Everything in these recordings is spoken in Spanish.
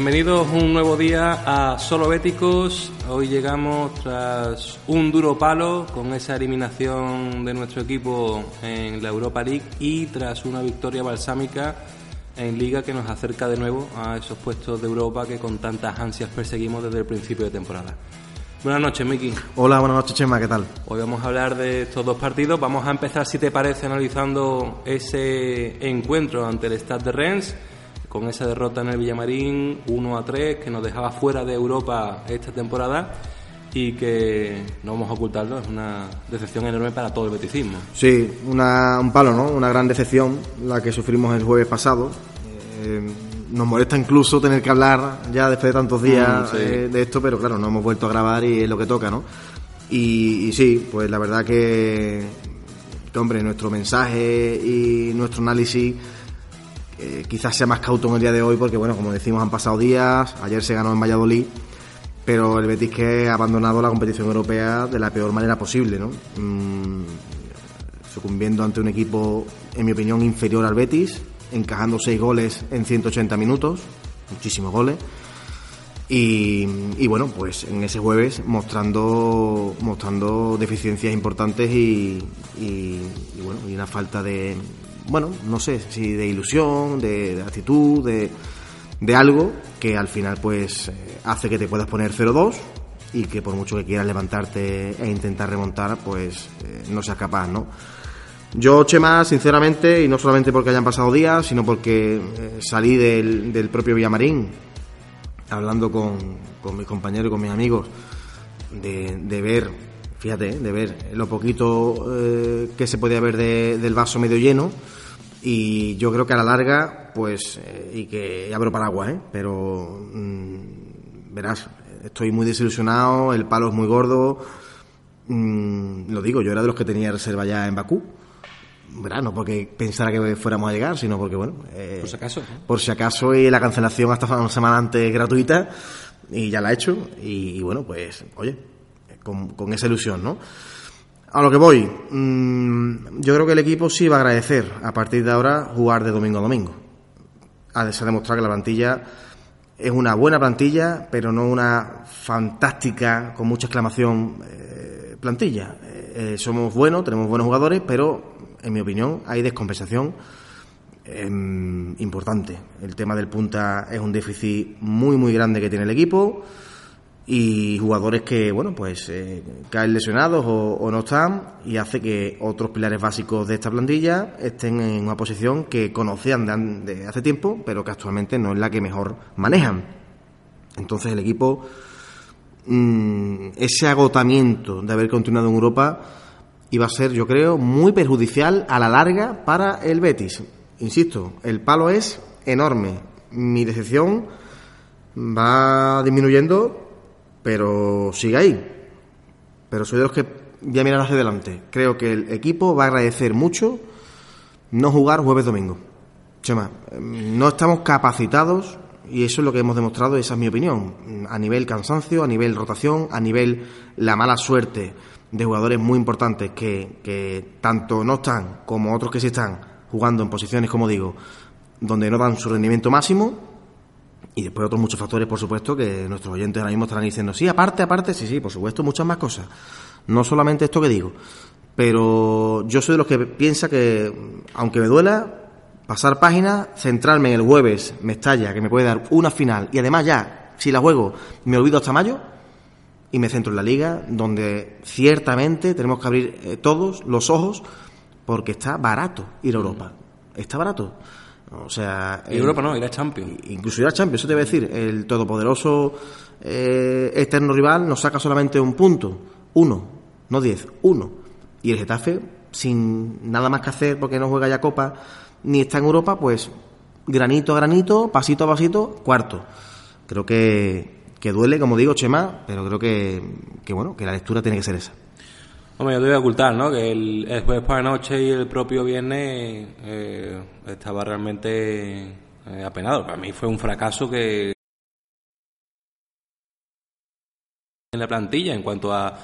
Bienvenidos un nuevo día a Solo Béticos. Hoy llegamos tras un duro palo con esa eliminación de nuestro equipo en la Europa League y tras una victoria balsámica en Liga que nos acerca de nuevo a esos puestos de Europa que con tantas ansias perseguimos desde el principio de temporada. Buenas noches, Miki. Hola, buenas noches, Chema, ¿qué tal? Hoy vamos a hablar de estos dos partidos. Vamos a empezar, si te parece, analizando ese encuentro ante el Stade de Rennes con esa derrota en el Villamarín 1 a 3 que nos dejaba fuera de Europa esta temporada y que no vamos a ocultarlo, es una decepción enorme para todo el beticismo. Sí, una, un palo, ¿no? Una gran decepción la que sufrimos el jueves pasado. Eh, nos molesta incluso tener que hablar ya después de tantos días Mm, sí. eh, de esto, pero claro, no hemos vuelto a grabar y es lo que toca, ¿no? Y, y sí, pues la verdad que, que, hombre, nuestro mensaje y nuestro análisis eh, quizás sea más cauto en el día de hoy porque, bueno, como decimos, han pasado días, ayer se ganó en Valladolid, pero el Betis que ha abandonado la competición europea de la peor manera posible, ¿no? Mm, sucumbiendo ante un equipo, en mi opinión, inferior al Betis, encajando seis goles en 180 minutos, muchísimos goles. Y, bueno, pues en ese jueves mostrando, mostrando deficiencias importantes y bueno, y una falta de, bueno, no sé si de ilusión, de, actitud, de, de algo que al final pues eh, hace que te puedas poner 0-2 y que por mucho que quieras levantarte e intentar remontar, pues eh, no seas capaz, ¿no? Yo, Chema, sinceramente, y no solamente porque hayan pasado días, sino porque eh, salí del, del propio Villamarín, hablando con, con mis compañeros y con mis amigos, de, de ver, fíjate, eh, de ver lo poquito eh, que se podía ver de- del vaso medio lleno, y yo creo que a la larga, pues, eh, y que abro paraguas, ¿eh? pero mm, verás, estoy muy desilusionado, el palo es muy gordo, mm, lo digo, yo era de los que tenía reserva ya en Bakú, verás, no porque pensara que fuéramos a llegar, sino porque, bueno, eh, Por si acaso. por si acaso y la cancelación hasta una semana antes gratuita y ya la he hecho y, y bueno pues oye con, con esa ilusión no a lo que voy mm, yo creo que el equipo sí va a agradecer a partir de ahora jugar de domingo a domingo. Se ha demostrado que la plantilla es una buena plantilla pero no una fantástica con mucha exclamación eh, plantilla. Eh, eh, somos buenos tenemos buenos jugadores pero en mi opinión hay descompensación em, importante. El tema del punta es un déficit muy, muy grande que tiene el equipo y jugadores que, bueno, pues eh, caen lesionados o, o no están y hace que otros pilares básicos de esta plantilla estén en una posición que conocían de, hace tiempo, pero que actualmente no es la que mejor manejan. Entonces el equipo, mm, ese agotamiento de haber continuado en Europa iba a ser, yo creo, muy perjudicial a la larga para el Betis. Insisto, el palo es enorme. Mi decepción va disminuyendo, pero sigue ahí. Pero soy de los que voy a mirar hacia adelante. Creo que el equipo va a agradecer mucho no jugar jueves domingo. Chema, em, no estamos capacitados y eso es lo que hemos demostrado, esa es mi opinión. A nivel cansancio, a nivel rotación, a nivel la mala suerte de jugadores muy importantes que, que tanto no están como otros que sí están jugando en posiciones, como digo, donde no dan su rendimiento máximo y después otros muchos factores, por supuesto, que nuestros oyentes ahora mismo estarán diciendo, sí, aparte, aparte, sí, sí, por supuesto, muchas más cosas. No solamente esto que digo. Pero yo soy de los que piensa que, aunque me duela, pasar página, centrarme en el jueves, Mestalla, que me puede dar una final, y además ya, si la juego, me olvido hasta mayo, y me centro en la liga, donde ciertamente tenemos que abrir eh, todos los ojos, porque está barato ir a Europa. Está barato. O sea, Y el- Europa no, ir a Champions. incluso ir a Champions, eso te voy a decir, el todopoderoso eh, externo rival nos saca solamente un punto, uno, no diez, uno. Y el Getafe, sin nada más que hacer porque no juega ya Copa, ni está en Europa, pues granito a granito, pasito a pasito, cuarto. Creo que, que duele, como digo, Chema, pero creo que, que, bueno, que la lectura tiene que ser esa. Hombre, yo te voy a ocultar, ¿no? Que el, jueves por la noche y el propio viernes eh, estaba realmente eh, apenado. Para mí fue un fracaso que en la plantilla en cuanto a,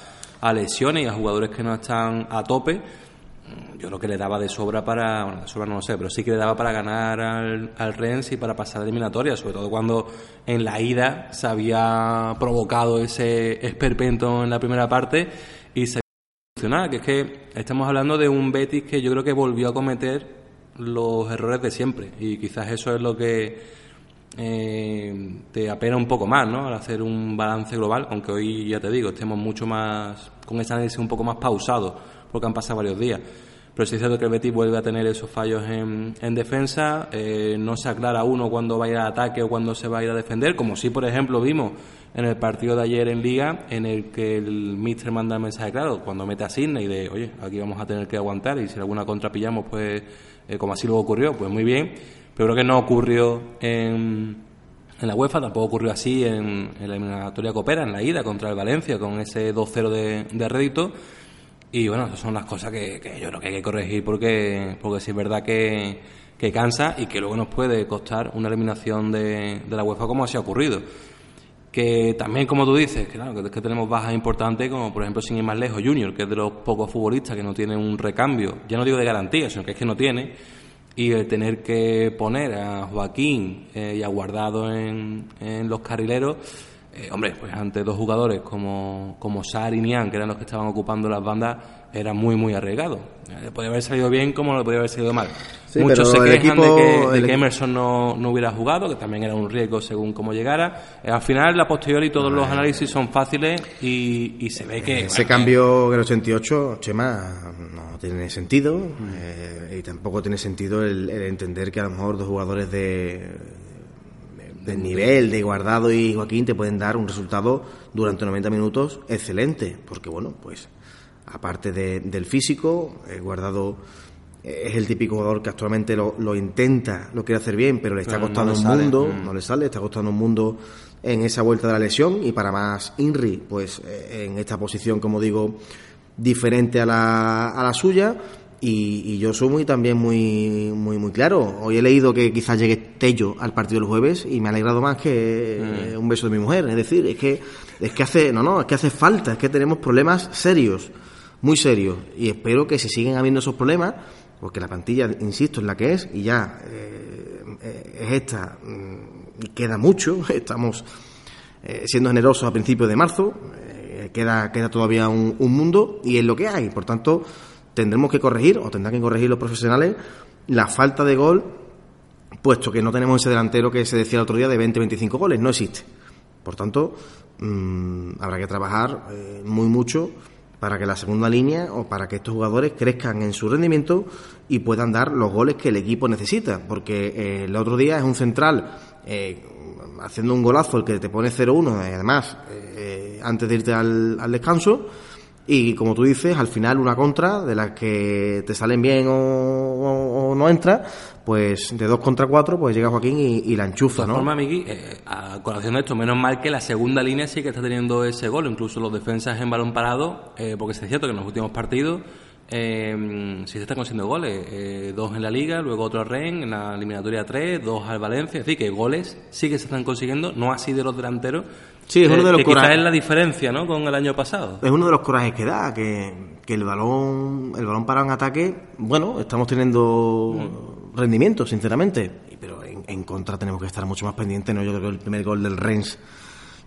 lesiones y a jugadores que no están a tope yo creo que le daba de sobra para, bueno, de sobra no lo sé, pero sí que le daba para ganar al, al Rennes y para pasar a eliminatoria, sobre todo cuando en la ida se había provocado ese esperpento en la primera parte y se que es que estamos hablando de un Betis que yo creo que volvió a cometer los errores de siempre y quizás eso es lo que eh, te apena un poco más, ¿no? Al hacer un balance global, aunque hoy ya te digo, estemos mucho más con ese análisis un poco más pausado porque han pasado varios días. Pero sí es cierto que el Betis vuelve a tener esos fallos en, en defensa, eh, no se aclara uno cuando va a ir al ataque o cuando se va a ir a defender, como sí, por ejemplo, vimos en el partido de ayer en Liga, en el que el Mister manda el mensaje claro, cuando mete a Sidney de, oye, aquí vamos a tener que aguantar y si alguna contra pillamos, pues, eh, como así luego ocurrió, pues muy bien. Pero creo que no ocurrió en, en la UEFA, tampoco ocurrió así en, la eliminatoria Copera, en la ida contra el Valencia, con ese 2-0 de, de rédito. Y bueno, esas son las cosas que, yo creo que hay que corregir porque, porque sí es verdad que, cansa y que luego nos puede costar una eliminación de, de la UEFA como así ha ocurrido. Que también, como tú dices, claro, que, que tenemos bajas importantes, como por ejemplo, sin ir más lejos, Junior, que es de los pocos futbolistas que no tiene un recambio, ya no digo de garantía, sino que es que no tiene, y el tener que poner a Joaquín eh, y a Guardado en los carrileros eh, hombre, pues ante dos jugadores como, como Sar y Nian, que eran los que estaban ocupando las bandas, era muy, muy arriesgado. Le podía haber salido bien como le podía haber salido mal. Sí, Muchos se quejan equipo- de, que, de el que equi- Emerson no, no hubiera jugado, que también era un riesgo según cómo llegara. Eh, al final, la posteriori, todos los análisis son fáciles y, y se ve que... Ese bueno, cambio en el 88, Chema, no tiene sentido eh, y tampoco tiene sentido el, el entender que a lo mejor dos jugadores de del nivel de Guardado y Joaquín te pueden dar un resultado durante 90 minutos excelente, porque bueno, pues aparte de- del físico, eh, Guardado es el típico jugador que actualmente lo, lo intenta, lo quiere hacer bien, pero le está Pero no costando le un sale. mundo, Mm. no le sale, está costando un mundo en esa vuelta de la lesión y para más Inri, pues eh, en esta posición, como digo, diferente a la, a la suya. Y, y yo soy muy también muy muy muy claro. Hoy he leído que quizás llegue Tello al partido del jueves y me ha alegrado más que eh, un beso de mi mujer. Es decir, es que es que hace no no es que hace falta, es que tenemos problemas serios, muy serios y espero que se siguen habiendo esos problemas porque la plantilla, insisto, es la que es y ya eh, eh, es esta mm, y queda mucho. Estamos eh, siendo generosos a principios de marzo, eh, queda, queda todavía un, un mundo y es lo que hay. Por tanto, tendremos que corregir, o tendrán que corregir los profesionales, la falta de gol, puesto que no tenemos ese delantero que se decía el otro día de 20-25 goles, no existe. Por tanto, mm, habrá que trabajar eh, muy mucho para que la segunda línea o para que estos jugadores crezcan en su rendimiento y puedan dar los goles que el equipo necesita. Porque eh, el otro día es un central eh, haciendo un golazo el que te pone 0-1, y además, antes de irte al, al descanso. Y como tú dices, al final una contra de las que te salen bien o, o- o no entra, pues de dos contra cuatro, pues llega Joaquín y, y la De enchufa, todas ¿no? formas, Miki, eh, a colación de esto, menos mal que la segunda línea sí que está teniendo ese gol, incluso los defensas en balón parado, eh, porque es cierto que en los últimos partidos eh, sí se están consiguiendo goles, eh, dos en la Liga, luego otro a Ren, en la eliminatoria 3, dos al Valencia, es decir, que goles sí que se están consiguiendo, no así de los delanteros, Sí, es uno de los que quizás corajes. es la diferencia ¿no? con el año pasado. Es uno de los corajes que da, que, que el balón el balón para en ataque, bueno, estamos teniendo rendimiento, sinceramente, pero en, en contra tenemos que estar mucho más pendientes, ¿no? Yo creo que el primer gol del Rennes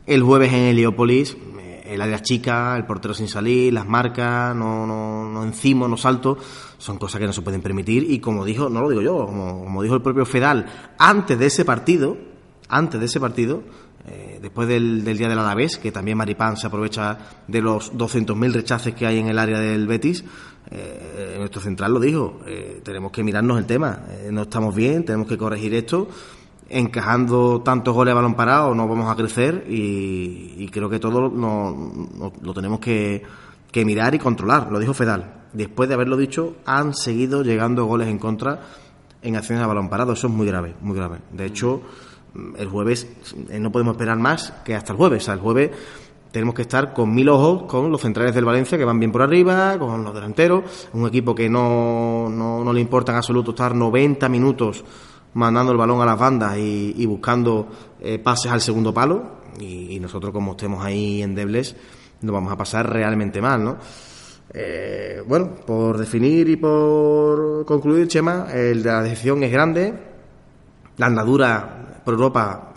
el jueves en Heliópolis, eh, el área chica, el portero sin salir, las marcas, no, no, no encima, no salto, son cosas que no se pueden permitir y como dijo, no lo digo yo, como, como dijo el propio Fedal, antes de ese partido, antes de ese partido, eh, después del, del día del Alavés, que también Maripán se aprovecha de los 200.000 rechaces que hay en el área del Betis, eh, nuestro central lo dijo, eh, tenemos que mirarnos el tema, eh, no estamos bien, tenemos que corregir esto, encajando tantos goles a balón parado no vamos a crecer y, creo que todo lo tenemos que, que mirar y controlar, lo dijo Fedal. Después de haberlo dicho, han seguido llegando goles en contra en acciones a balón parado. Eso es muy grave, muy grave. De hecho, el jueves eh, no podemos esperar más que hasta el jueves. O sea, el jueves tenemos que estar con mil ojos con los centrales del Valencia que van bien por arriba, con los delanteros, un equipo que no, no, le importa en absoluto estar 90 minutos mandando el balón a las bandas y, buscando eh, pases al segundo palo y, nosotros como estemos ahí en endebles nos vamos a pasar realmente mal, ¿no? Eh, bueno, por definir y por concluir, Chema, la decisión es grande, la andadura por Europa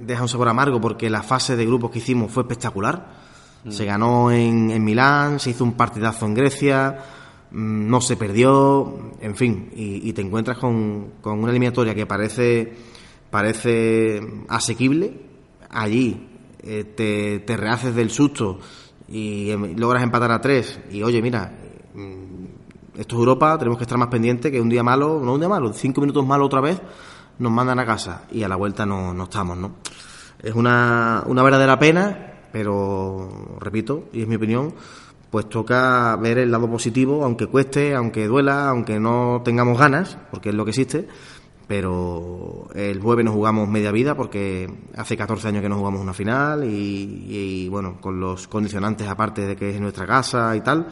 deja un sabor amargo porque la fase de grupos que hicimos fue espectacular. Mm. Se ganó en, en, Milán, se hizo un partidazo en Grecia, mm, no se perdió, en fin, y, te encuentras con, con, una eliminatoria que parece, parece asequible. Allí eh, te, te, rehaces del susto y em, logras empatar a tres. Y oye, mira, mm, esto es Europa, tenemos que estar más pendientes que un día malo, no un día malo, cinco minutos malo otra vez nos mandan a casa y a la vuelta no, no estamos, ¿no? Es una, una verdadera pena, pero repito, y es mi opinión, pues toca ver el lado positivo, aunque cueste, aunque duela, aunque no tengamos ganas, porque es lo que existe, pero el jueves nos jugamos media vida porque hace 14 años que no jugamos una final y, y, bueno, con los condicionantes aparte de que es nuestra casa y tal,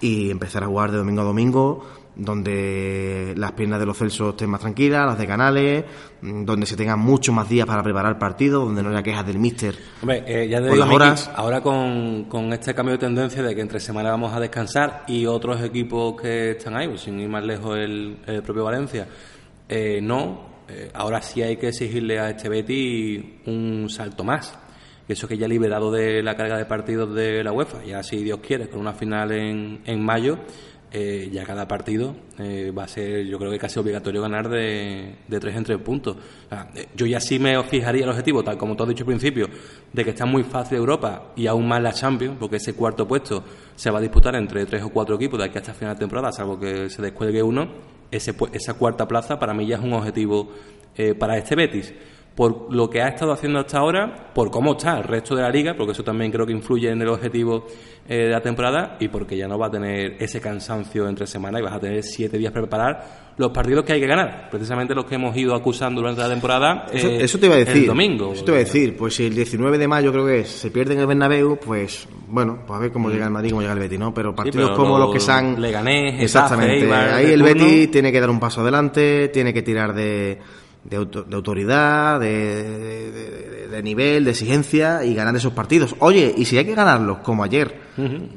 y empezar a jugar de domingo a domingo donde las piernas de los Celsos estén más tranquilas, las de Canales, mm, donde se tengan muchos más días para preparar el partido, donde no haya quejas del míster. Hombre, eh, ya te digo, horas. ahora con, con, este cambio de tendencia de que entre semana vamos a descansar y otros equipos que están ahí, pues, sin ir más lejos el, propio Valencia, eh, no, eh, ahora sí hay que exigirle a este Betty un salto más. Eso que ya liberado de la carga de partidos de la UEFA, ya si Dios quiere, con una final en, en mayo, eh, ya cada partido eh, va a ser, yo creo que casi obligatorio ganar de, tres en tres puntos. Eh, yo ya sí me fijaría el objetivo, tal como tú has dicho al principio, de que está muy fácil Europa y aún más la Champions, porque ese cuarto puesto se va a disputar entre tres o cuatro equipos de aquí hasta final de temporada, salvo que se descuelgue uno. Ese, esa cuarta plaza para mí ya es un objetivo para este Betis por lo que ha estado haciendo hasta ahora, por cómo está el resto de la liga, porque eso también creo que influye en el objetivo eh, de la temporada, y porque ya no va a tener ese cansancio entre semana y vas a tener siete días para preparar los partidos que hay que ganar, precisamente los que hemos ido acusando durante la temporada. Eso, eh, te iba a decir. El domingo. Eso te iba a decir, pues si el 19 de mayo creo que se pierde en el Bernabéu, pues bueno, pues a ver cómo llega el Madrid, cómo llega el Betis, ¿no? Pero partidos como los que se han... Leganés, Exactamente. Ahí el Betis tiene que dar un paso adelante, tiene que tirar de de, autoridad, de, de, nivel, de exigencia y ganar esos partidos. Oye, y si hay que ganarlos, como ayer,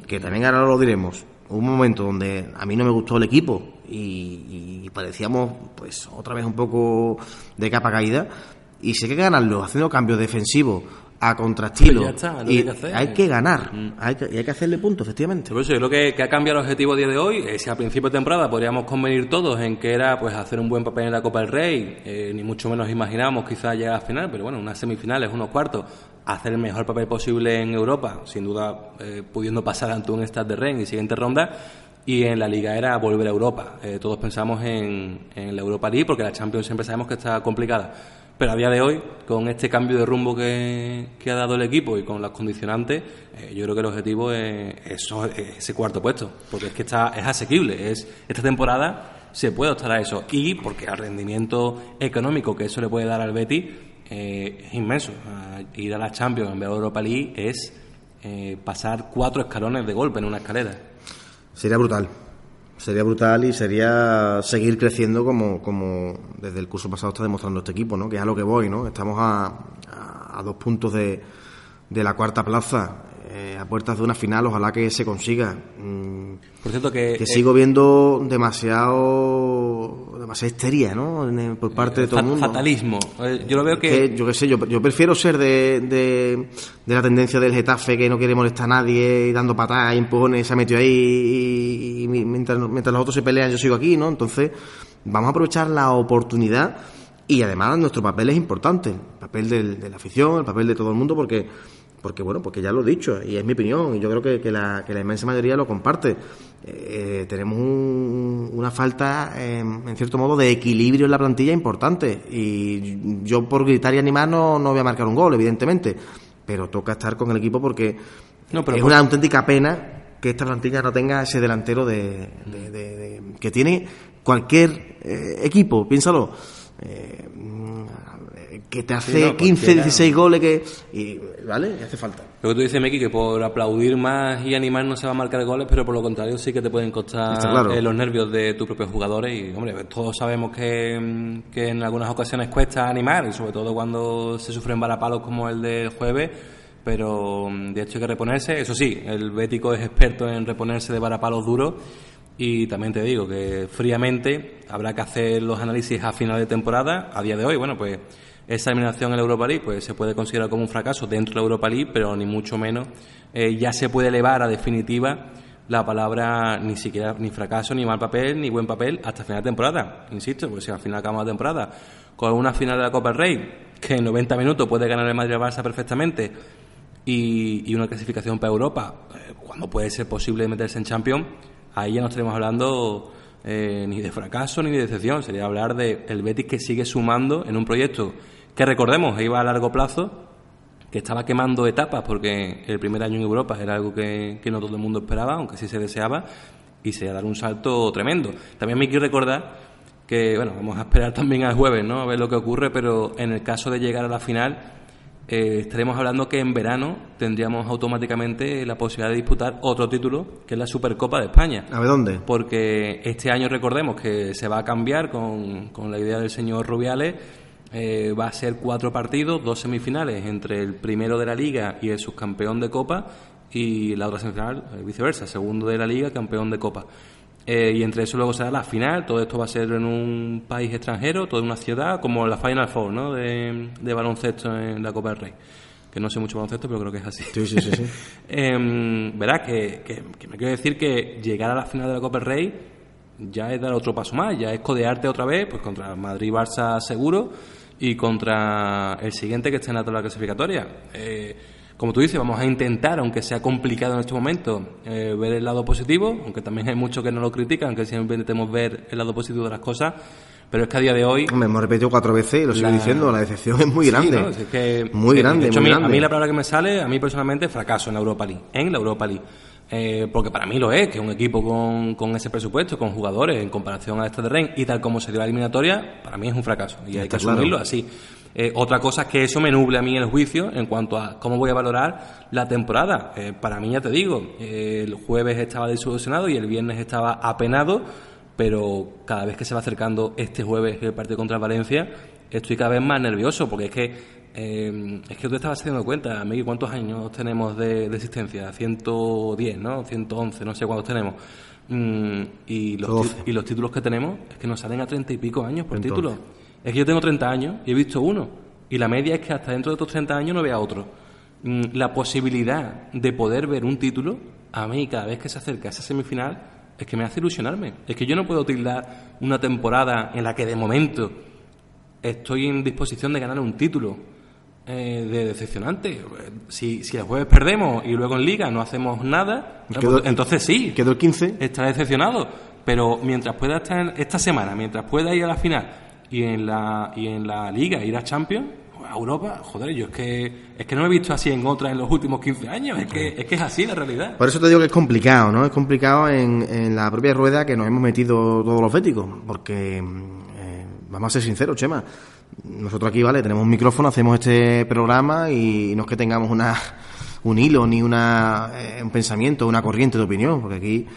que también ahora lo diremos, un momento donde a mí no me gustó el equipo y, y, parecíamos, pues, otra vez un poco de capa caída, y si hay que ganarlos haciendo cambios defensivos a contrastilo. Pues y hay que ganar, mm. hay que, y hay que hacerle punto, efectivamente. Por eso yo creo que, ha cambiado el objetivo a día de hoy. Eh, si a principio de temporada podríamos convenir todos en que era pues hacer un buen papel en la Copa del Rey, eh, ni mucho menos imaginamos quizás llegar a final, pero bueno, unas semifinales, unos cuartos, hacer el mejor papel posible en Europa, sin duda eh, pudiendo pasar ante un Stade de Rennes y siguiente ronda. Y en la liga era volver a Europa. todos pensamos en, en la Europa League porque la Champions siempre sabemos que está complicada pero a día de hoy, con este cambio de rumbo que, ha dado el equipo y con las condicionantes, eh, yo creo que el objetivo es, ese cuarto puesto, porque es que está, es asequible. Es, esta temporada se puede optar a eso y porque el rendimiento económico que eso le puede dar al Betty eh, es inmenso. ir a la Champions en de Europa League es eh, pasar cuatro escalones de golpe en una escalera. Sería brutal sería brutal y sería seguir creciendo como, como desde el curso pasado está demostrando este equipo, ¿no? Que es a lo que voy, ¿no? Estamos a, a, dos puntos de, de la cuarta plaza, eh, a puertas de una final, ojalá que se consiga. Mm, Por cierto que... Que sigo viendo demasiado... demasiada histeria, ¿no? Por parte de todo el mundo. Fatalismo. Eh, yo lo veo que... yo qué sé, yo, yo prefiero ser de, de, de, la tendencia del Getafe que no quiere molestar a nadie y dando patadas y empujones, se ha metido ahí y, mientras, mientras los otros se pelean yo sigo aquí, ¿no? Entonces vamos a aprovechar la oportunidad y además nuestro papel es importante, el papel de la afición, el papel de todo el mundo, porque porque bueno, porque ya lo he dicho y es mi opinión y yo creo que, que, la, que la, inmensa mayoría lo comparte. Eh, tenemos una falta, en cierto modo, de equilibrio en la plantilla importante. Y yo por gritar y animar no, no voy a marcar un gol, evidentemente, pero toca estar con el equipo porque es una auténtica pena que esta plantilla no tenga ese delantero de, que tiene cualquier eh, equipo, piénsalo, eh, que te hace 15, 16 goles que y, vale hace falta. Lo que tú dices Meki que por aplaudir más y animar no se va a marcar goles pero por lo contrario sí que te pueden costar eh, los nervios de tus propios jugadores. Y hombre todos sabemos que, que en algunas ocasiones cuesta animar y sobre todo cuando se sufren balapalos como el del jueves pero mm, de hecho hay que reponerse. Eso sí el Bético es experto en reponerse de balapalos duros. Y también te digo que fríamente habrá que hacer los análisis a final de temporada a día de hoy. Bueno pues esa eliminación en la Europa League pues se puede considerar como un fracaso dentro de la Europa League, pero ni mucho menos eh, ya se puede elevar a definitiva la palabra ni siquiera ni fracaso, ni mal papel, ni buen papel hasta final de temporada. Insisto, porque si al final acabamos la temporada con una final de la Copa del Rey que en 90 minutos puede ganar el Madrid Barça perfectamente y, una clasificación para Europa, eh, cuando puede ser posible meterse en Champions, ahí ya no estaremos hablando eh, ni de fracaso ni de decepción, sería hablar de el Betis que sigue sumando en un proyecto que recordemos, iba a largo plazo, que estaba quemando etapas porque el primer año en Europa era algo que, no todo el mundo esperaba, aunque sí se deseaba, y se iba a dar un salto tremendo. También me quiero recordar que, bueno, vamos a esperar también al jueves, ¿no? A ver lo que ocurre, pero en el caso de llegar a la final, eh, estaremos hablando que en verano tendríamos automáticamente la posibilidad de disputar otro título, que es la Supercopa de España. ¿A ver dónde? Porque este año recordemos que se va a cambiar con, con la idea del señor Rubiales eh, va a ser cuatro partidos, dos semifinales entre el primero de la liga y el subcampeón de Copa y la otra semifinal eh, viceversa, segundo de la liga, campeón de Copa. Eh, y entre eso luego será la final, todo esto va a ser en un país extranjero, toda una ciudad, como la Final Four ¿no? de, baloncesto en la Copa del Rey. Que no sé mucho baloncesto, pero creo que es así. Sí, sí, sí. Em, verás que, que, que, me quiero decir que llegar a la final de la Copa del Rey ya es dar otro paso más, ya es codearte otra vez pues contra Madrid-Barça seguro y contra el siguiente que está en la tabla clasificatoria. Eh, como tú dices, vamos a intentar, aunque sea complicado en este momento, eh, ver el lado positivo, aunque también hay muchos que no lo critican, aunque siempre intentemos ver el lado positivo de las cosas. Pero es que a día de hoy. Me hemos repetido cuatro veces y lo sigo diciendo, la decepción es muy grande. muy grande. De hecho, a, mí, la palabra que me sale, a mí personalmente, fracaso en la Europa League. En la Europa League. Eh, porque para mí lo es, que un equipo con, con, ese presupuesto, con jugadores en comparación a este de Ren y tal como se dio la eliminatoria, para mí es un fracaso y hay que asumirlo así. Eh, otra cosa es que eso me nuble a mí el juicio en cuanto a cómo voy a valorar la temporada. Eh, para mí, ya te digo, el jueves estaba disolucionado y el viernes estaba apenado, pero cada vez que se va acercando este jueves el partido contra Valencia, estoy cada vez más nervioso porque es que eh, es que tú estabas haciendo cuenta, Miguel, ¿cuántos años tenemos de, existencia? 110, ¿no? 111, no sé cuántos tenemos. Mm, y, los y los títulos que tenemos es que nos salen a 30 y pico años por título. Es que yo tengo 30 años y he visto uno. Y la media es que hasta dentro de estos 30 años no vea otro. Mm, la posibilidad de poder ver un título, a mí cada vez que se acerca a esa semifinal, es que me hace ilusionarme. Es que yo no puedo tildar una temporada en la que de momento estoy en disposición de ganar un título eh, de decepcionante. Si, si el jueves perdemos y luego en liga no hacemos nada, entonces sí. Quedó el 15. Está decepcionado. Pero mientras pueda estar esta semana, mientras pueda ir a la final y en la, y en la liga ir a Champions, a Europa, joder, yo es que es que no he visto así en otras en los últimos 15 años, es que, es que es así la realidad. Por eso te digo que es complicado, ¿no? Es complicado en, en la propia rueda que nos hemos metido todos los féticos, porque, eh, vamos a ser sinceros, Chema, nosotros aquí, vale, tenemos un micrófono, hacemos este programa y no es que tengamos una, un hilo ni una, eh, un pensamiento, una corriente de opinión, porque aquí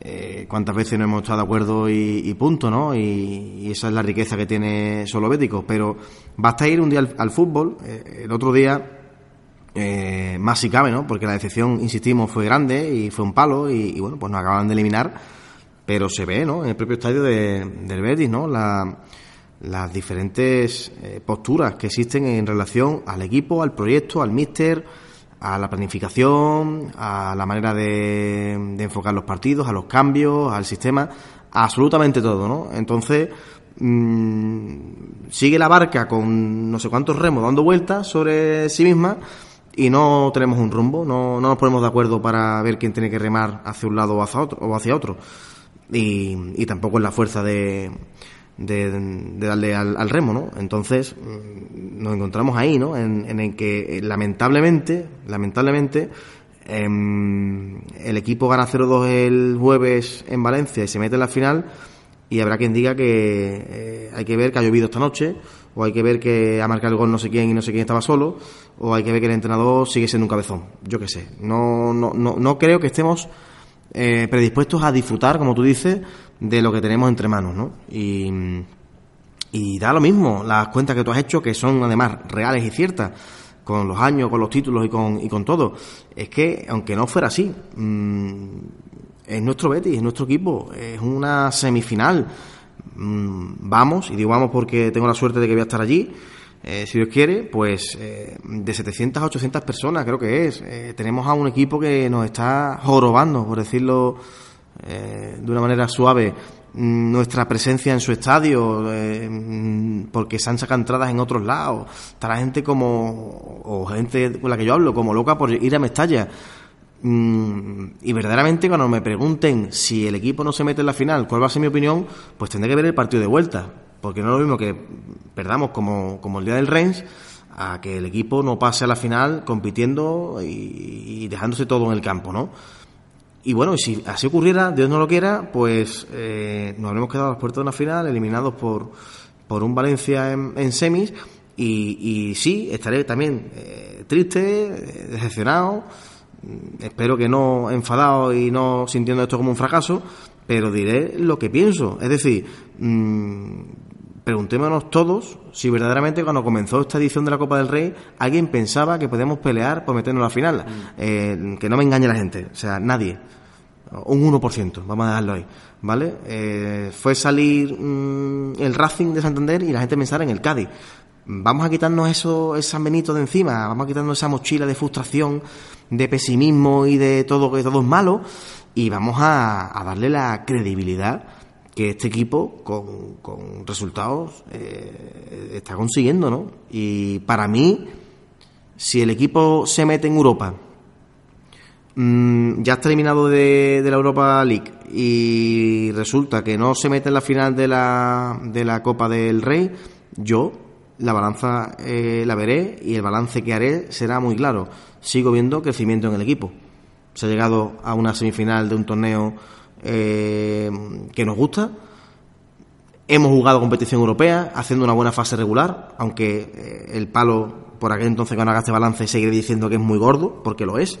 eh, cuántas veces no hemos estado de acuerdo y, punto, ¿no? Y, esa es la riqueza que tiene Solo Bético. Pero basta ir un día al, fútbol, eh, el otro día, más si cabe, ¿no? Porque la decepción, insistimos, fue grande y fue un palo y, bueno, pues nos acaban de eliminar, pero se ve, ¿no? En el propio estadio de, del Betis, ¿no? La, las diferentes eh, posturas que existen en relación al equipo, al proyecto, al míster, a la planificación, a la manera de, enfocar los partidos, a los cambios, al sistema, absolutamente todo, ¿no? Entonces, mm, sigue la barca con no sé cuántos remos dando vueltas sobre sí misma y no tenemos un rumbo, no, no nos ponemos de acuerdo para ver quién tiene que remar hacia un lado o hacia otro. O hacia otro. Y, y tampoco es la fuerza de de, darle al, remo, ¿no? Entonces mm, nos encontramos ahí, ¿no? En, el que eh, lamentablemente, lamentablemente, em, el equipo gana 0-2 el jueves en Valencia y se mete en la final, y habrá quien diga que eh, hay que ver que ha llovido esta noche, o hay que ver que ha marcado el gol no sé quién y no sé quién estaba solo, o hay que ver que el entrenador sigue siendo un cabezón. Yo qué sé. No, no, no, no creo que estemos eh, predispuestos a disfrutar, como tú dices, de lo que tenemos entre manos, ¿no? Y, y da lo mismo las cuentas que tú has hecho, que son además reales y ciertas, con los años, con los títulos y con, y con todo. Es que, aunque no fuera así, mm, es nuestro Betis, es nuestro equipo, es una semifinal. Mm, vamos, y digo vamos porque tengo la suerte de que voy a estar allí. Eh, si Dios quiere, pues eh, de 700 a 800 personas creo que es. Eh, tenemos a un equipo que nos está jorobando, por decirlo de una manera suave, mm, nuestra presencia en su estadio, mm, porque se han sacado entradas en otros lados. Está la gente como, o gente con la que yo hablo, como loca por ir a Mestalla. Mm, y verdaderamente cuando me pregunten si el equipo no se mete en la final, cuál va a ser mi opinión, pues tendré que ver el partido de vuelta porque no es lo mismo que perdamos como, como el día del Reims a que el equipo no pase a la final compitiendo y, dejándose todo en el campo, ¿no? Y bueno, si así ocurriera, Dios no lo quiera, pues eh, nos habremos quedado a las puertas de una final, eliminados por, por un Valencia en, semis, y, sí, estaré también eh, triste, decepcionado, mm, espero que no enfadado y no sintiendo esto como un fracaso, pero diré lo que pienso. Es decir, mmm, preguntémonos todos si verdaderamente cuando comenzó esta edición de la Copa del Rey alguien pensaba que podíamos pelear por meternos a la final. Mm. Eh, que no me engañe la gente, o sea, nadie. Un 1%, vamos a dejarlo ahí, ¿vale? Eh, fue salir mm, el Racing de Santander y la gente pensara en el Cádiz. Vamos a quitarnos eso, ese San Benito de encima, vamos a quitarnos esa mochila de frustración, de pesimismo y de todo que todo es malo y vamos a darle la credibilidad que este equipo con, resultados eh, está consiguiendo, ¿no? Y para mí, si el equipo se mete en Europa, mm, ya está eliminado de, la Europa League y resulta que no se mete en la final de la, de la Copa del Rey, yo la balanza eh, la veré y el balance que haré será muy claro. Sigo viendo crecimiento en el equipo. Se ha llegado a una semifinal de un torneo eh, que nos gusta. Hemos jugado competición europea, haciendo una buena fase regular, aunque eh, el palo por aquel entonces cuando haga este balance seguiré diciendo que es muy gordo, porque lo es.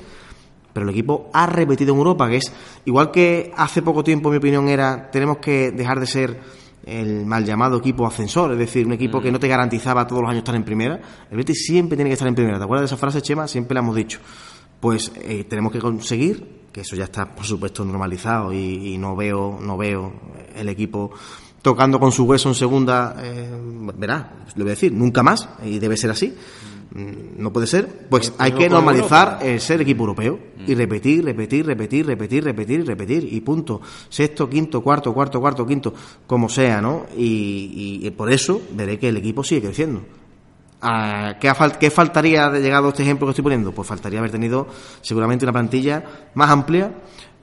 Pero el equipo ha repetido en Europa, que es igual que hace poco tiempo mi opinión era tenemos que dejar de ser el mal llamado equipo ascensor, es decir, un equipo que no te garantizaba todos los años estar en primera. El Betis siempre tiene que estar en primera. ¿Te acuerdas de esa frase, Chema? Siempre la hemos dicho. Pues eh, tenemos que conseguir que eso ya está por supuesto normalizado y, no veo no veo el equipo tocando con su hueso en segunda eh, verá le voy a decir nunca más y debe ser así. Mm, no puede ser. Pues hay que normalizar el ser equipo europeo y repetir repetir repetir repetir repetir repetir y punto. Sexto quinto cuarto cuarto cuarto quinto como sea no y, y por eso veré que el equipo sigue creciendo ¿Qué, faltaría de llegado este ejemplo que estoy poniendo? Pues faltaría haber tenido seguramente una plantilla más amplia,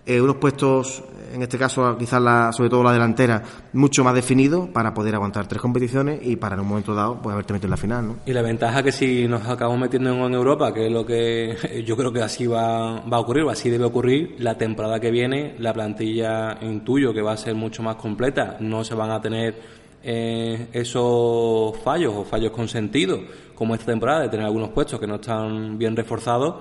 eh, unos puestos, en este caso quizás la, sobre todo la delantera, mucho más definidos para poder aguantar tres competiciones y para en un momento dado pues haberte metido en la final. ¿no? Y la ventaja que si nos acabamos metiendo en Europa, que es lo que yo creo que así va, va a ocurrir, así debe ocurrir, la temporada que viene la plantilla intuyo que va a ser mucho más completa, no se van a tener eh, esos fallos o fallos consentidos, como esta temporada, de tener algunos puestos que no están bien reforzados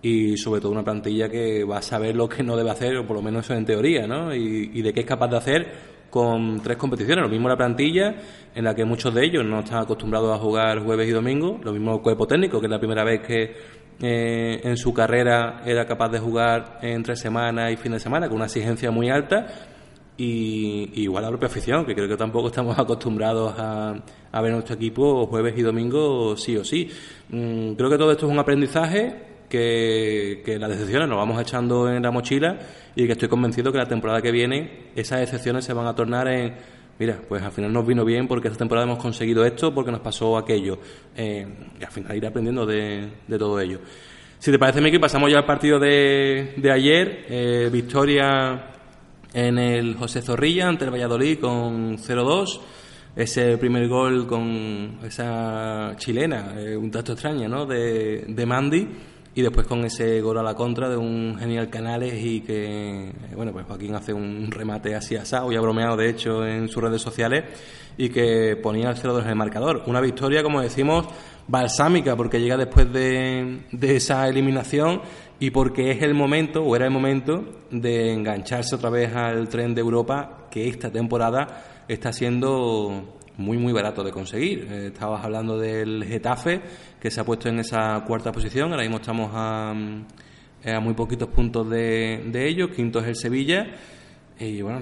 y sobre todo una plantilla que va a saber lo que no debe hacer, o por lo menos eso en teoría, ¿no? Y, de qué es capaz de hacer con tres competiciones. Lo mismo la plantilla, en la que muchos de ellos no están acostumbrados a jugar jueves y domingo. Lo mismo el cuerpo técnico, que es la primera vez que eh, en su carrera era capaz de jugar entre semana y fin de semana, con una exigencia muy alta y, igual la propia afición, que creo que tampoco estamos acostumbrados a, a ver nuestro equipo jueves y domingo sí o sí. Mm, creo que todo esto es un aprendizaje que, las decepciones nos vamos echando en la mochila y que estoy convencido que la temporada que viene esas excepciones se van a tornar en, mira, pues al final nos vino bien porque esta temporada hemos conseguido esto, porque nos pasó aquello. Eh, y al final ir aprendiendo de, de, todo ello. Si te parece, Miki, pasamos ya al partido de, de ayer. Eh, victoria en el José Zorrilla ante el Valladolid con 0-2. Ese primer gol con esa chilena, eh, un tanto extraña, ¿no? De, de Mandy. y después con ese gol a la contra de un genial Canales y que, bueno, pues Joaquín hace un remate así asado y ha bromeado de hecho en sus redes sociales y que ponía el 0-2 en el marcador. Una victoria, como decimos, balsámica porque llega después de, de esa eliminación y porque es el momento, o era el momento, de engancharse otra vez al tren de Europa que esta temporada está siendo muy muy barato de conseguir. Eh, estabas hablando del Getafe, que se ha puesto en esa cuarta posición, ahora mismo estamos a, eh, a muy poquitos puntos de, de ellos, quinto es el Sevilla, y bueno,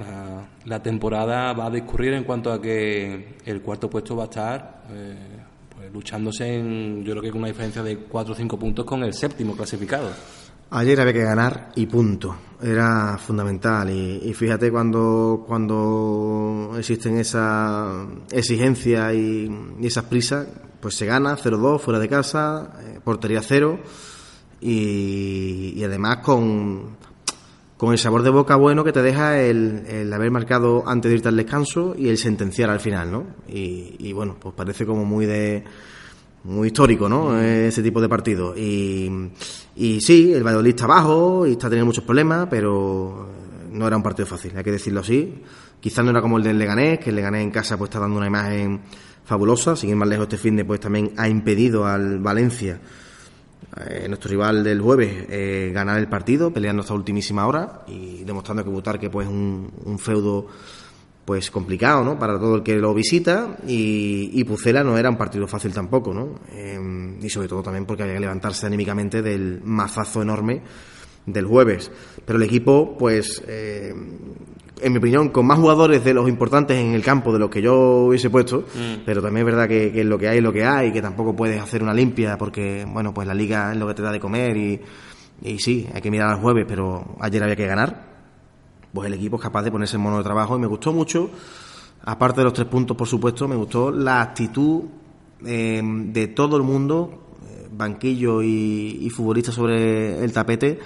la, temporada va a discurrir en cuanto a que el cuarto puesto va a estar eh, pues, luchándose en, yo creo que con una diferencia de cuatro o cinco puntos con el séptimo clasificado. Ayer había que ganar y punto. Era fundamental. Y, fíjate cuando, cuando existen esa exigencia y, esas prisas, pues se gana 0-2 fuera de casa, eh, portería cero y, además con, con el sabor de boca bueno que te deja el, el, haber marcado antes de irte al descanso y el sentenciar al final, ¿no? Y, y bueno, pues parece como muy de muy histórico, ¿no? Ese tipo de partido. Y, y sí, el Valladolid está abajo y está teniendo muchos problemas, pero no era un partido fácil, hay que decirlo así. Quizás no era como el del Leganés, que el Leganés en casa pues está dando una imagen fabulosa, sin ir más lejos este fin de pues también ha impedido al Valencia, eh, nuestro rival del jueves, eh, ganar el partido, peleando hasta ultimísima hora y demostrando que Butarque pues un, un feudo pues complicado, ¿no? Para todo el que lo visita y, y Pucela no era un partido fácil tampoco, ¿no? Em, y sobre todo también porque había que levantarse anímicamente del mazazo enorme del jueves. Pero el equipo, pues, eh, en mi opinión, con más jugadores de los importantes en el campo de los que yo hubiese puesto, mm. pero también es verdad que, que, lo que hay es lo que hay, que tampoco puedes hacer una limpia porque, bueno, pues la liga es lo que te da de comer y, y sí, hay que mirar al jueves, pero ayer había que ganar pues el equipo es capaz de ponerse en mono de trabajo y me gustó mucho, aparte de los tres puntos, por supuesto, me gustó la actitud eh, de todo el mundo, eh, banquillo y, futbolista sobre el tapete,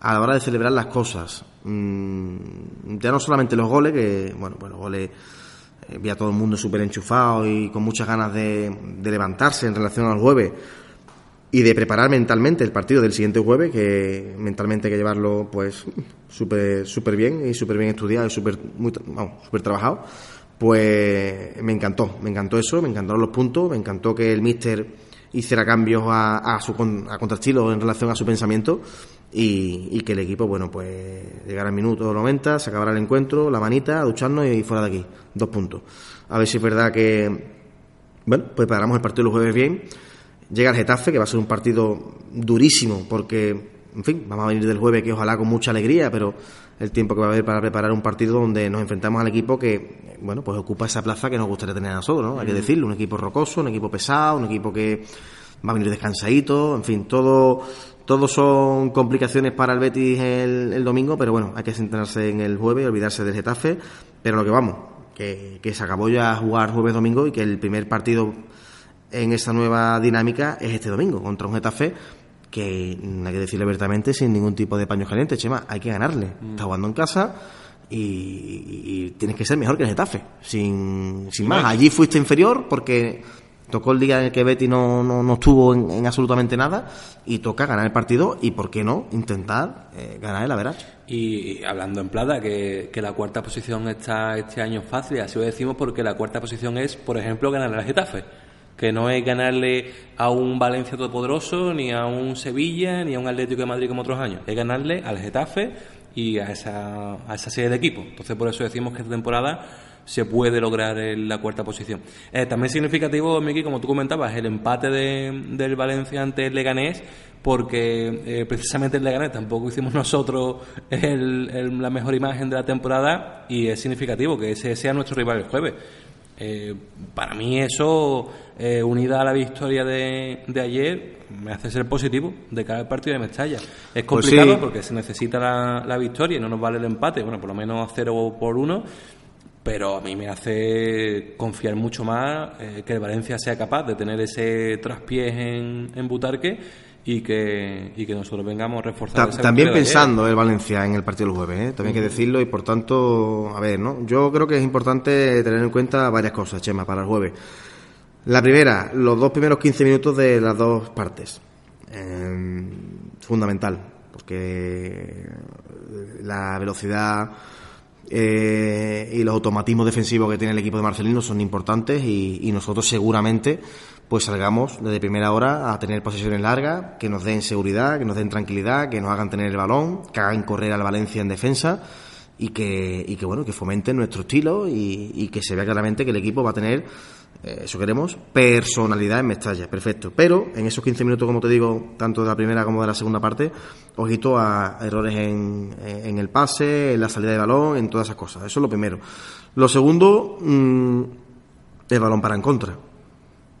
a la hora de celebrar las cosas. Mm, ya no solamente los goles, que, bueno, pues los goles eh, vi a todo el mundo súper enchufado y con muchas ganas de, de levantarse en relación al jueves y de preparar mentalmente el partido del siguiente jueves, que mentalmente hay que llevarlo pues súper super bien y súper bien estudiado y súper trabajado, pues me encantó, me encantó eso, me encantaron los puntos, me encantó que el míster hiciera cambios a, a su a contrastilo en relación a su pensamiento y, y, que el equipo, bueno, pues llegara al minuto 90, se acabara el encuentro, la manita, ducharnos y fuera de aquí, dos puntos. A ver si es verdad que, bueno, pues paramos el partido los jueves bien Llega el Getafe, que va a ser un partido durísimo, porque, en fin, vamos a venir del jueves que ojalá con mucha alegría, pero el tiempo que va a haber para preparar un partido donde nos enfrentamos al equipo que, bueno, pues ocupa esa plaza que nos gustaría tener a nosotros, ¿no? Hay que decirlo, un equipo rocoso, un equipo pesado, un equipo que va a venir descansadito, en fin, todo, todo son complicaciones para el Betis el, el domingo, pero bueno, hay que centrarse en el jueves y olvidarse del Getafe, pero lo que vamos, que, que se acabó ya jugar jueves-domingo y que el primer partido en esa nueva dinámica es este domingo contra un Getafe que hay que decirle abiertamente sin ningún tipo de paños calientes, Chema, hay que ganarle. Mm. Está jugando en casa y, tienes que ser mejor que el Getafe, sin, sin más. Allí fuiste inferior porque tocó el día en el que Betty no, no, estuvo en, absolutamente nada y toca ganar el partido y, ¿por qué no?, intentar eh, ganar el averaje. Y, hablando en plata, que, que, la cuarta posición está este año fácil, así lo decimos porque la cuarta posición es, por ejemplo, ganar al Getafe que no es ganarle a un Valencia todopoderoso, ni a un Sevilla, ni a un Atlético de Madrid como otros años, es ganarle al Getafe y a esa, a esa serie de equipos. Entonces, por eso decimos que esta temporada se puede lograr en la cuarta posición. Eh, también significativo, Miki, como tú comentabas, el empate de, del Valencia ante el Leganés, porque eh, precisamente el Leganés tampoco hicimos nosotros la mejor imagen de la temporada y es significativo que ese sea nuestro rival el jueves. Eh, para mí eso, eh, unida a la victoria de, de, ayer, me hace ser positivo de cara al partido de Mestalla. Es pues complicado porque se necesita la, la, victoria y no nos vale el empate, bueno, por lo menos a cero por uno, pero a mí me hace confiar mucho más eh, que el Valencia sea capaz de tener ese traspiés en, en Butarque y que, y que nosotros vengamos reforzados. también pensando el Valencia en el partido del jueves, ¿eh? también hay que decirlo, y por tanto, a ver, ¿no? Yo creo que es importante tener en cuenta varias cosas, Chema, para el jueves. La primera, los dos primeros 15 minutos de las dos partes. Em, fundamental, porque la velocidad eh, y los automatismos defensivos que tiene el equipo de Marcelino son importantes y, nosotros seguramente pues salgamos desde primera hora a tener posesiones largas, que nos den seguridad, que nos den tranquilidad, que nos hagan tener el balón, que hagan correr al Valencia en defensa y que, y que bueno, que fomenten nuestro estilo y, y que se vea claramente que el equipo va a tener eso queremos, personalidad en Mestalla, perfecto. Pero en esos 15 minutos, como te digo, tanto de la primera como de la segunda parte, ojito a errores en, en el pase, en la salida de balón, en todas esas cosas. Eso es lo primero. Lo segundo, mm, el balón para en contra.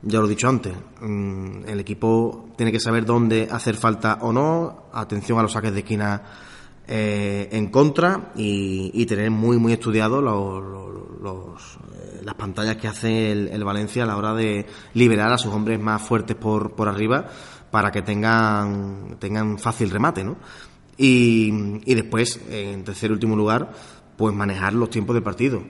Ya lo he dicho antes, mm, el equipo tiene que saber dónde hacer falta o no, atención a los saques de esquina eh, en contra y, tener muy muy estudiados los, eh, las pantallas que hace el, Valencia a la hora de liberar a sus hombres más fuertes por, por arriba para que tengan, tengan fácil remate, ¿no? Y, y después, en tercer y último lugar, pues manejar los tiempos del partido.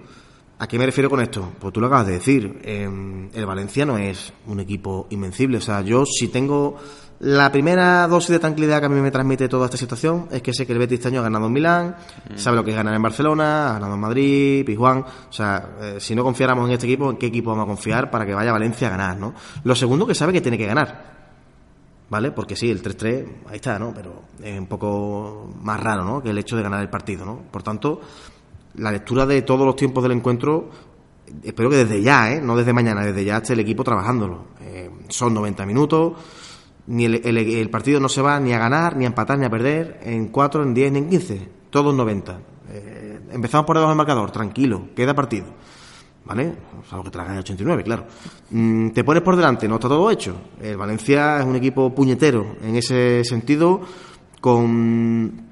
¿A qué me refiero con esto? Pues tú lo acabas de decir. Eh, el Valencia no es un equipo invencible. O sea, yo si tengo la primera dosis de tranquilidad que a mí me transmite toda esta situación es que sé que el Betis este año ha ganado en Milán, mm. sabe lo que es ganar en Barcelona, ha ganado en Madrid, Pizjuán. O sea, eh, si no confiáramos en este equipo, ¿en qué equipo vamos a confiar para que vaya a Valencia a ganar, no? Lo segundo que sabe que tiene que ganar. ¿Vale? Porque sí, el 3-3, ahí está, ¿no? Pero es un poco más raro, ¿no? Que el hecho de ganar el partido, ¿no? Por tanto, la lectura de todos los tiempos del encuentro, espero que desde ya, ¿eh? No desde mañana, desde ya esté el equipo trabajándolo. Eh, son 90 minutos ni el, partido no se va ni a ganar, ni a empatar, ni a perder en 4, en 10, ni en 15. Todos 90. Eh, empezamos por debajo del marcador, tranquilo, queda partido. ¿Vale? Salvo que te la gane 89, claro. Mm, te pones por delante, no está todo hecho. El Valencia es un equipo puñetero en ese sentido, con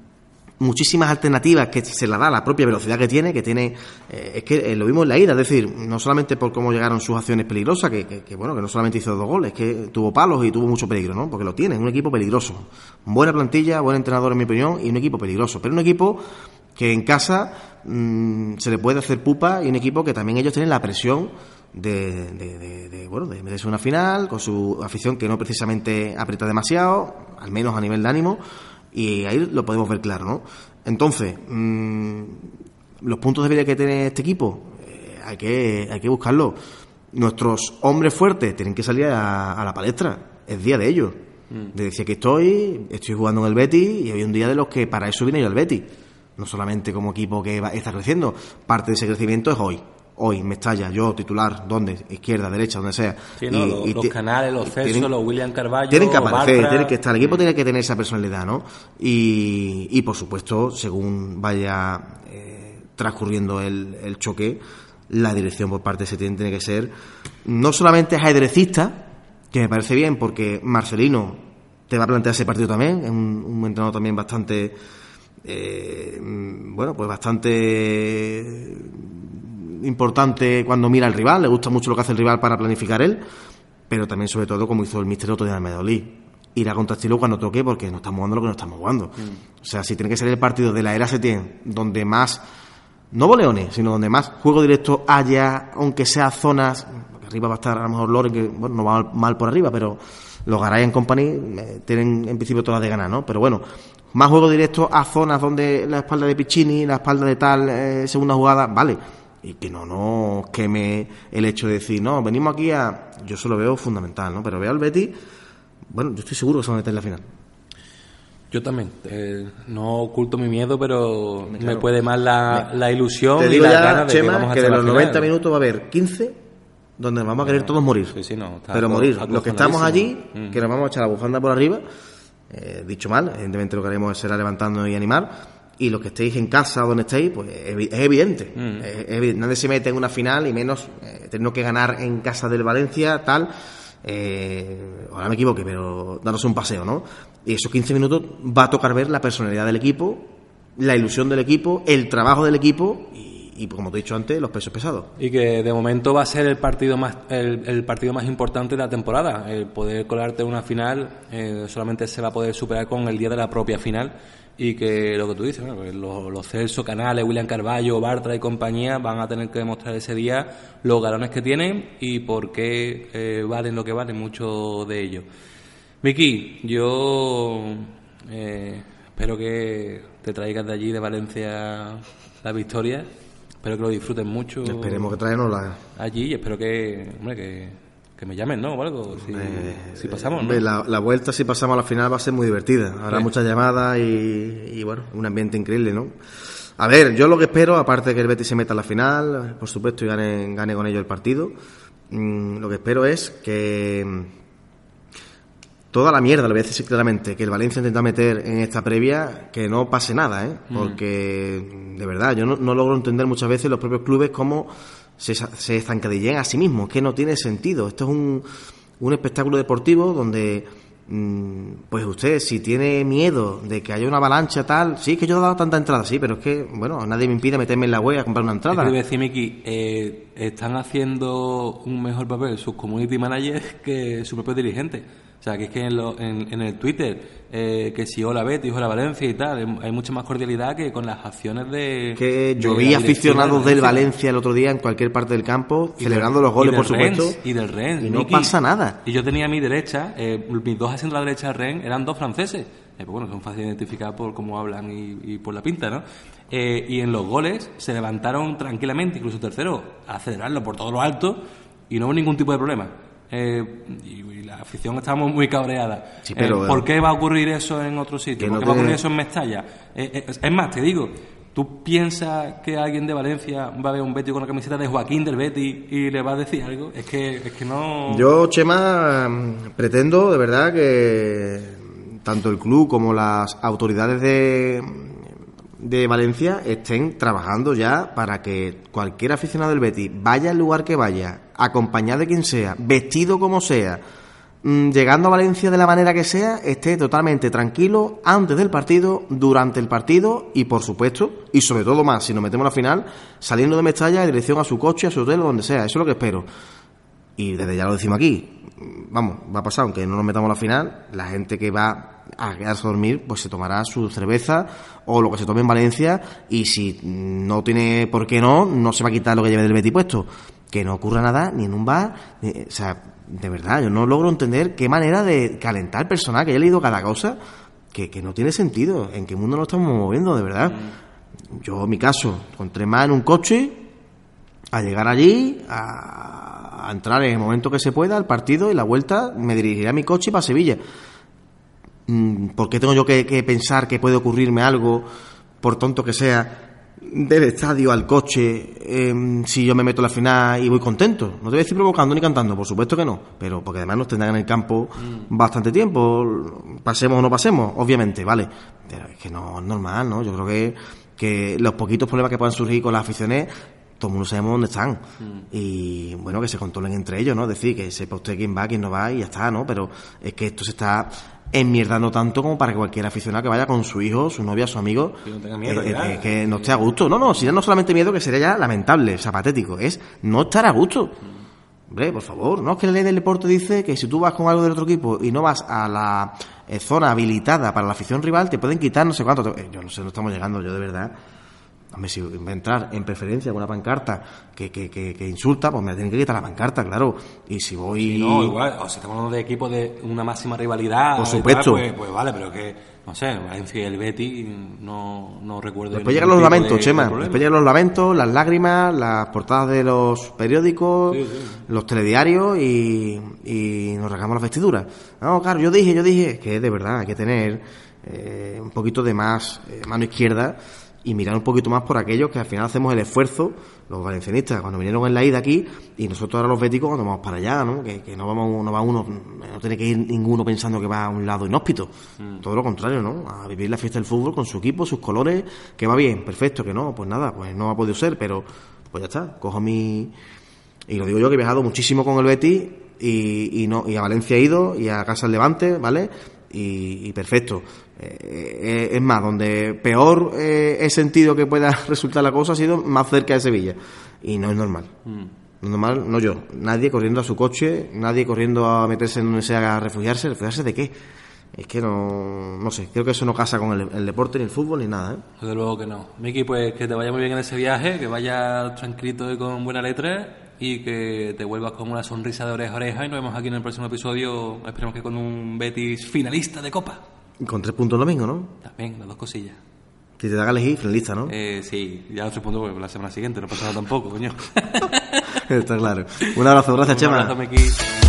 muchísimas alternativas que se la da la propia velocidad que tiene, que tiene, eh, es que eh, lo vimos en la ida, es decir, no solamente por cómo llegaron sus acciones peligrosas, que, bueno, que no solamente hizo dos goles, que tuvo palos y tuvo mucho peligro, ¿no? Porque lo tiene, un equipo peligroso. Buena plantilla, buen entrenador en mi opinión, y un equipo peligroso, pero un equipo que en casa mm, se le puede hacer pupa y un equipo que también ellos tienen la presión de, de, de, bueno, de meterse una final, con su afición que no precisamente aprieta demasiado, al menos a nivel de ánimo, y ahí lo podemos ver claro, ¿no? Entonces, mm, los puntos de vida que tiene este equipo, eh, hay, que, hay que buscarlos. Nuestros hombres fuertes tienen que salir a, la palestra, es día de ellos. Mm. De decir que estoy, estoy jugando en el Betty y hoy un día de los que para eso vine yo al Betty. No solamente como equipo que está creciendo, parte de ese crecimiento es hoy hoy me estalla yo titular, donde, izquierda, derecha, donde sea. los, canales, los Celso, los William Carvalho. Tienen que aparecer, tienen que estar. El equipo tiene que tener esa personalidad, ¿no? Y, y por supuesto, según vaya eh, transcurriendo el, el, choque, la dirección por parte de Setién tiene que ser no solamente ajedrecista, que me parece bien, porque Marcelino te va a plantear ese partido también, es un, un entrenador también bastante. Eh, bueno, pues bastante importante cuando mira al rival, le gusta mucho lo que hace el rival para planificar él, pero también sobre todo como hizo el Mister otro día en Medellín. Ir a contrastilo cuando toque porque no estamos jugando lo que no estamos jugando. Mm. O sea, si tiene que ser el partido de la era Setien donde más, no boleones, sino donde más juego directo haya, aunque sea zonas, arriba va a estar a lo mejor Loren, que bueno, no va mal por arriba, pero los Garay en Company eh, tienen en principio todas de ganar, ¿no? Pero bueno, más juego directo a zonas donde la espalda de Piccini, la espalda de tal, eh, segunda jugada, vale y que no nos queme el hecho de decir, no, venimos aquí a... Yo eso lo veo fundamental, ¿no? Pero veo al Betty, bueno, yo estoy seguro que se va a meter en la final. Yo también. Eh, no oculto mi miedo, pero me puede más la, la ilusión Te digo y Chema, que, de los 90 minutos va a haber 15 donde vamos a querer todos morir. Sí, sí, no, pero morir. Los que estamos allí, mm. que nos vamos a echar la bufanda por arriba, eh, dicho mal, evidentemente lo que haremos será levantando y animar, y los que estéis en casa donde estéis, pues es evidente. Mm. Nadie se mete en una final y menos eh, teniendo que ganar en casa del Valencia, tal. Eh, ahora me equivoqué, pero daros un paseo, ¿no? Y esos 15 minutos va a tocar ver la personalidad del equipo, la ilusión del equipo, el trabajo del equipo y, como te he dicho antes, los pesos pesados. Y que de momento va a ser el partido más el, partido más importante de la temporada. El poder colarte una final eh, solamente se va a poder superar con el día de la propia final y que lo que tú dices, pues los, los, Celso, Canales, William Carballo, Bartra y compañía van a tener que demostrar ese día los galones que tienen y por qué eh, valen lo que valen muchos de ellos. Miki, yo Eh, espero que te traigas de allí, de Valencia, la victoria. Espero que lo disfruten mucho. Esperemos que traernosla. Allí y espero que, hombre, que, que me llamen, ¿no? O algo, si, Eh, si pasamos, ¿no? La, la vuelta, si pasamos a la final, va a ser muy divertida. Habrá Sí. muchas llamadas y, y, bueno, un ambiente increíble, ¿no? A ver, yo lo que espero, aparte de que el Betis se meta a la final, por supuesto, y gane, gane con ello el partido, mm, lo que espero es que mm, toda la mierda, lo voy a decir claramente, que el Valencia intenta meter en esta previa, que no pase nada, ¿eh? Porque, de verdad, yo no, no logro entender muchas veces los propios clubes cómo se, se estancadillen a sí mismos, que no tiene sentido. Esto es un, un espectáculo deportivo donde, mm, pues usted, si tiene miedo de que haya una avalancha tal, sí, que yo he dado tanta entrada, sí, pero es que, bueno, nadie me impide meterme en la web a comprar una entrada. te decir, Miki, eh, están haciendo un mejor papel sus community managers que su propio dirigente. O sea, que es que en, lo- en, en el Twitter, eh, que si hola Betis, hola Valencia y tal, hay- mucha más cordialidad que con las acciones de... que yo de vi aficionados de del Valencia el otro día en cualquier parte del campo Y celebrando del- los goles, por Rennes, supuesto. y del Rennes. Y no pasa nada. Y yo tenía a mi derecha, eh, mis dos asientos a la derecha del Rennes eran dos franceses. Eh, pues bueno, son fáciles de identificar por cómo hablan y, y por la pinta, ¿no? Eh, y en los goles se levantaron tranquilamente, incluso tercero, a acelerarlo por todo lo alto y no hubo ningún tipo de problema. Eh, y, afición estábamos muy cabreada. Sí, pero, Eh, ¿Por eh, qué va a ocurrir eso en otro sitio? ¿Por no qué va a ocurrir eso en Mestalla? Eh, eh, es más, te digo, ¿tú piensas que alguien de Valencia va a ver un Betis con la camiseta de Joaquín del Betis y le va a decir algo? Es que, es que no... Yo, Chema, pretendo de verdad que tanto el club como las autoridades de, de Valencia estén trabajando ya para que cualquier aficionado del Betis, vaya al lugar que vaya, acompañado de quien sea, vestido como sea, llegando a Valencia de la manera que sea, esté totalmente tranquilo antes del partido, durante el partido y por supuesto, y sobre todo más, si nos metemos a la final, saliendo de Mestalla en dirección a su coche, a su hotel o donde sea. Eso es lo que espero. Y desde ya lo decimos aquí, vamos, va a pasar, aunque no nos metamos a la final, la gente que va a quedarse a dormir, pues se tomará su cerveza o lo que se tome en Valencia y si no tiene por qué no, no se va a quitar lo que lleve del Betty puesto. Que no ocurra nada ni en un bar, ni- o sea, de verdad, yo no logro entender qué manera de calentar personal, que haya leído cada cosa, que, que no tiene sentido, en qué mundo nos estamos moviendo, de verdad. Yo, mi caso, con tres más en un coche, a llegar allí, a, a entrar en el momento que se pueda al partido y la vuelta me dirigiré a mi coche para Sevilla. Mm, ¿Por qué tengo yo que, que pensar que puede ocurrirme algo, por tonto que sea, del estadio al coche em, si yo me meto a la final y voy contento? No te voy a decir provocando ni cantando, por supuesto que no, pero porque además nos tendrán en el campo bastante tiempo, pasemos o no pasemos, obviamente, ¿vale? Pero es que no es normal, ¿no? Yo creo que, que los poquitos problemas que puedan surgir con las aficiones todo el mundo sabemos dónde están. Y bueno, que se controlen entre ellos, ¿no? Es decir, que sepa usted quién va, quién no va y ya está, ¿no? Pero es que esto se está enmierdando tanto como para que cualquier aficionado que vaya con su hijo, su novia, su amigo, Que no tenga miedo, eh, ya. eh, que no esté a gusto. No, no, si ya no solamente miedo, que sería ya lamentable, o sea, patético, es no estar a gusto. Hombre, por favor, no es que la ley del deporte dice que si tú vas con algo del otro equipo y no vas a la eh, zona habilitada para la afición rival, te pueden quitar no sé cuánto. Yo no sé, no estamos llegando, yo de verdad. Hombre, si va a entrar en preferencia con una pancarta que, que, que, que insulta, pues me tienen que quitar la pancarta, claro. Y si voy. No, igual, o si estamos hablando de equipos de una máxima rivalidad, Por tal, supuesto. pues, pues vale, pero que, no sé, Valencia y el Betis, no, no recuerdo. Después llegan los lamentos, de- Chema. Después llegan los lamentos, las lágrimas, las portadas de los periódicos, Sí, sí. los telediarios y, y nos regamos las vestiduras. No, claro, yo dije, yo dije que de verdad hay que tener eh, un poquito de más eh, mano izquierda y mirar un poquito más por aquellos que al final hacemos el esfuerzo, los valencianistas, cuando vinieron en la ida aquí y nosotros ahora los béticos cuando vamos para allá, ¿no? Que, que no vamos, no va uno, no tiene que ir ninguno pensando que va a un lado inhóspito. Todo lo contrario, ¿no? A vivir la fiesta del fútbol con su equipo, sus colores, que va bien, perfecto, que no, pues nada, pues no ha podido ser, pero pues ya está, cojo mi... Y lo digo yo que he viajado muchísimo con el Betis y, y no y a Valencia he ido y a Casa del Levante, ¿vale? Y, y perfecto. Eh, eh, es más, donde peor eh, he sentido que pueda resultar la cosa ha sido más cerca de Sevilla. Y no es normal. No es normal, no yo. Nadie corriendo a su coche, nadie corriendo a meterse en donde sea a refugiarse. ¿Refugiarse de qué? Es que no, no sé, creo que eso no casa con el, el deporte, ni el fútbol, ni nada, ¿eh? Desde luego que no. Miki, pues que te vaya muy bien en ese viaje, que vayas tranquilito y con buena letra y que te vuelvas con una sonrisa de oreja a oreja y nos vemos aquí en el próximo episodio, esperemos que con un Betis finalista de Copa. Con tres puntos el domingo, ¿no? También, las dos cosillas. Si te da a elegir, finalista, ¿no? Eh, sí, ya los tres puntos pues, la semana siguiente, no pasa nada tampoco, coño. Está claro. Un abrazo, gracias, Un Chema. abrazo, Miki.